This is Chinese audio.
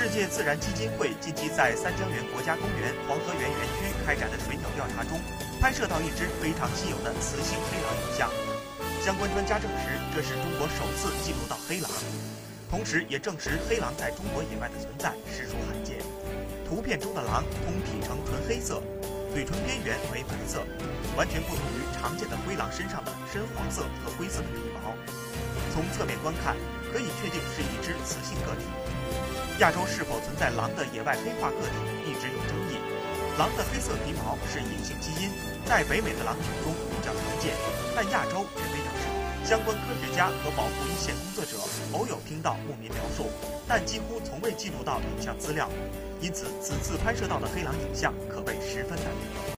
世界自然基金会近期在三江源国家公园黄河源园区开展的水鸟调查中，拍摄到一只非常稀有的雌性黑狼影像。相关专家证实，这是中国首次记录到黑狼，同时也证实黑狼在中国野外的存在实属罕见。图片中的狼通体呈纯黑色，嘴唇边缘为白色，完全不同于常见的灰狼身上的深黄色和灰色的皮毛。从侧面观看，可以确定是一只雌性个体。亚洲是否存在狼的野外黑化个体一直有争议。狼的黑色皮毛是隐性基因，在北美的狼群中比较常见，但亚洲却非常少。相关科学家和保护一线工作者偶有听到牧民描述，但几乎从未记录到影像资料，因此此次拍摄到的黑狼影像可谓十分难得。